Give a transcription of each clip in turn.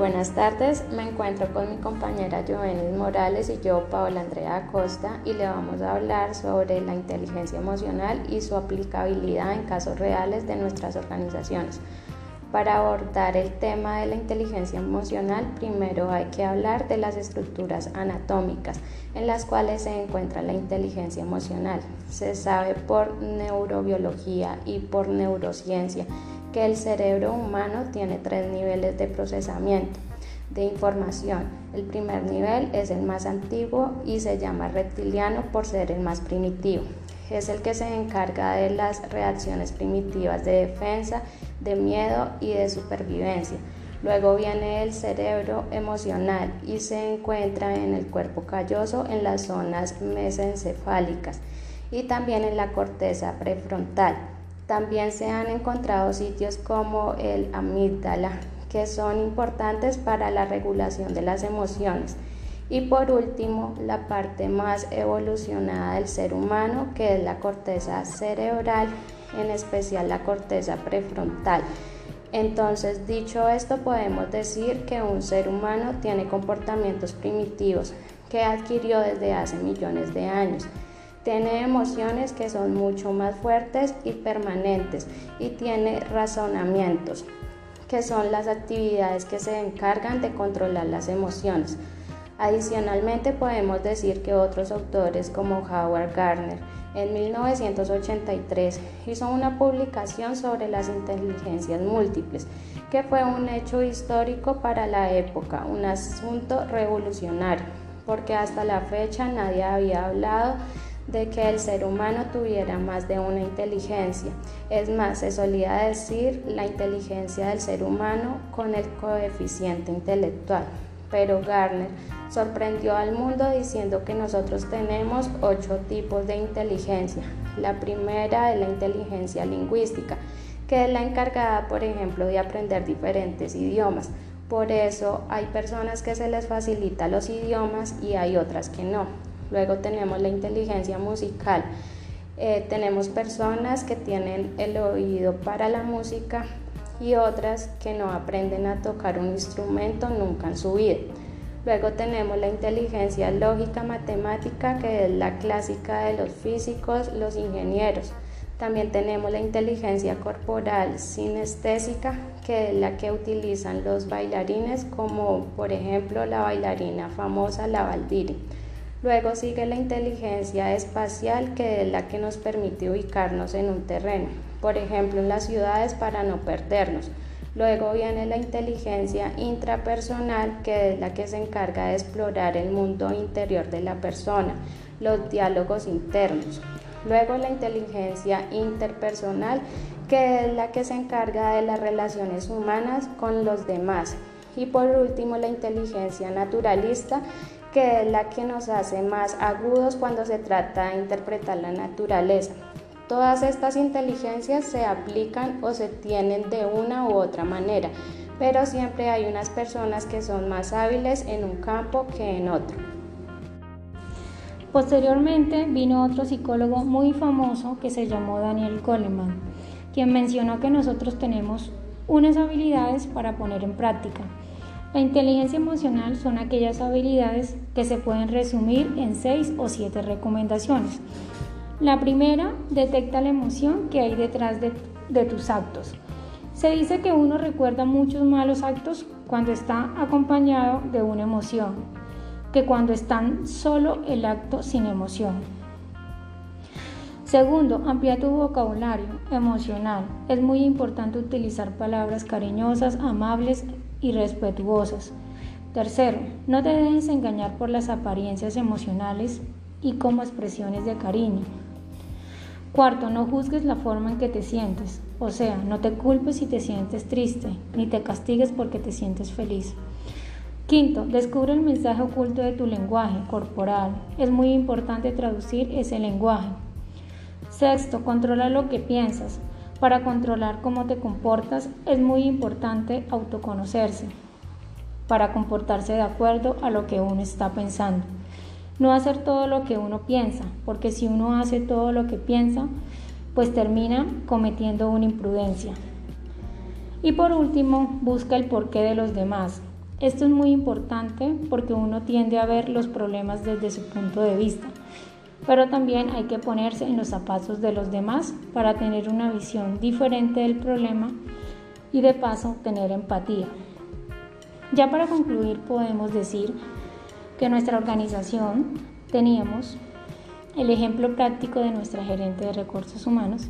Buenas tardes, me encuentro con mi compañera Jovenis Morales y yo, Paola Andrea Acosta, y le vamos a hablar sobre la inteligencia emocional y su aplicabilidad en casos reales de nuestras organizaciones. Para abordar el tema de la inteligencia emocional, primero hay que hablar de las estructuras anatómicas en las cuales se encuentra la inteligencia emocional. Se sabe por neurobiología y por neurociencia que el cerebro humano tiene tres niveles de procesamiento de información. El primer nivel es el más antiguo y se llama reptiliano por ser el más primitivo. Es el que se encarga de las reacciones primitivas de defensa, de miedo y de supervivencia. Luego viene el cerebro emocional y se encuentra en el cuerpo calloso en las zonas mesencefálicas y también en la corteza prefrontal. También se han encontrado sitios como el amígdala, que son importantes para la regulación de las emociones. Y por último, la parte más evolucionada del ser humano, que es la corteza cerebral, en especial la corteza prefrontal. Entonces, dicho esto, podemos decir que un ser humano tiene comportamientos primitivos que adquirió desde hace millones de años tiene emociones que son mucho más fuertes y permanentes y tiene razonamientos, que son las actividades que se encargan de controlar las emociones. Adicionalmente podemos decir que otros autores como Howard Gardner en 1983 hizo una publicación sobre las inteligencias múltiples, que fue un hecho histórico para la época, un asunto revolucionario, porque hasta la fecha nadie había hablado de que el ser humano tuviera más de una inteligencia. Es más, se solía decir la inteligencia del ser humano con el coeficiente intelectual. Pero Garner sorprendió al mundo diciendo que nosotros tenemos ocho tipos de inteligencia. La primera es la inteligencia lingüística, que es la encargada, por ejemplo, de aprender diferentes idiomas. Por eso hay personas que se les facilita los idiomas y hay otras que no. Luego tenemos la inteligencia musical. Eh, tenemos personas que tienen el oído para la música y otras que no aprenden a tocar un instrumento nunca en su vida. Luego tenemos la inteligencia lógica matemática, que es la clásica de los físicos, los ingenieros. También tenemos la inteligencia corporal sinestésica, que es la que utilizan los bailarines, como por ejemplo la bailarina famosa La Valdiri. Luego sigue la inteligencia espacial, que es la que nos permite ubicarnos en un terreno, por ejemplo en las ciudades para no perdernos. Luego viene la inteligencia intrapersonal, que es la que se encarga de explorar el mundo interior de la persona, los diálogos internos. Luego la inteligencia interpersonal, que es la que se encarga de las relaciones humanas con los demás. Y por último la inteligencia naturalista, que es la que nos hace más agudos cuando se trata de interpretar la naturaleza. Todas estas inteligencias se aplican o se tienen de una u otra manera, pero siempre hay unas personas que son más hábiles en un campo que en otro. Posteriormente vino otro psicólogo muy famoso que se llamó Daniel Goleman, quien mencionó que nosotros tenemos unas habilidades para poner en práctica la inteligencia emocional son aquellas habilidades que se pueden resumir en seis o siete recomendaciones. La primera, detecta la emoción que hay detrás de, tus actos. Se dice que uno recuerda muchos malos actos cuando está acompañado de una emoción, que cuando están solo el acto sin emoción. Segundo, amplía tu vocabulario emocional. Es muy importante utilizar palabras cariñosas, amables y respetuosas. Tercero, no te dejes engañar por las apariencias emocionales y como expresiones de cariño. Cuarto, no juzgues la forma en que te sientes, o sea, no te culpes si te sientes triste, ni te castigues porque te sientes feliz. Quinto, descubre el mensaje oculto de tu lenguaje corporal. Es muy importante traducir ese lenguaje. Sexto, controla lo que piensas. Para controlar cómo te comportas es muy importante autoconocerse, para comportarse de acuerdo a lo que uno está pensando. No hacer todo lo que uno piensa, porque si uno hace todo lo que piensa, pues termina cometiendo una imprudencia. Y por último, busca el porqué de los demás. Esto es muy importante porque uno tiende a ver los problemas desde su punto de vista, pero también hay que ponerse en los zapatos de los demás para tener una visión diferente del problema y de paso tener empatía. Ya para concluir podemos decir que nuestra organización teníamos el ejemplo práctico de nuestra gerente de recursos humanos,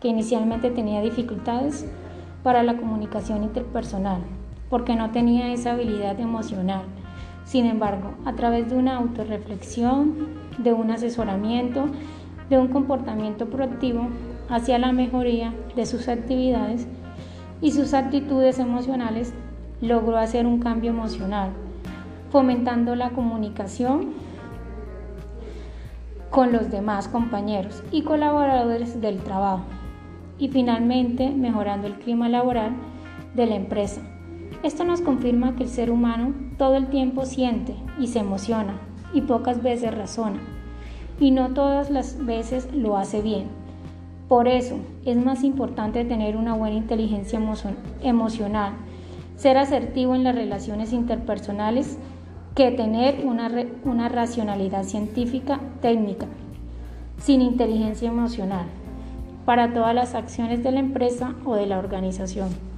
que inicialmente tenía dificultades para la comunicación interpersonal, porque no tenía esa habilidad emocional. Sin embargo, a través de una autorreflexión, de un asesoramiento, de un comportamiento proactivo hacia la mejoría de sus actividades y sus actitudes emocionales, logró hacer un cambio emocional, fomentando la comunicación con los demás compañeros y colaboradores del trabajo y finalmente mejorando el clima laboral de la empresa. Esto nos confirma que el ser humano todo el tiempo siente y se emociona y pocas veces razona y no todas las veces lo hace bien. Por eso es más importante tener una buena inteligencia emocional, ser asertivo en las relaciones interpersonales que tener una, racionalidad científica técnica sin inteligencia emocional para todas las acciones de la empresa o de la organización.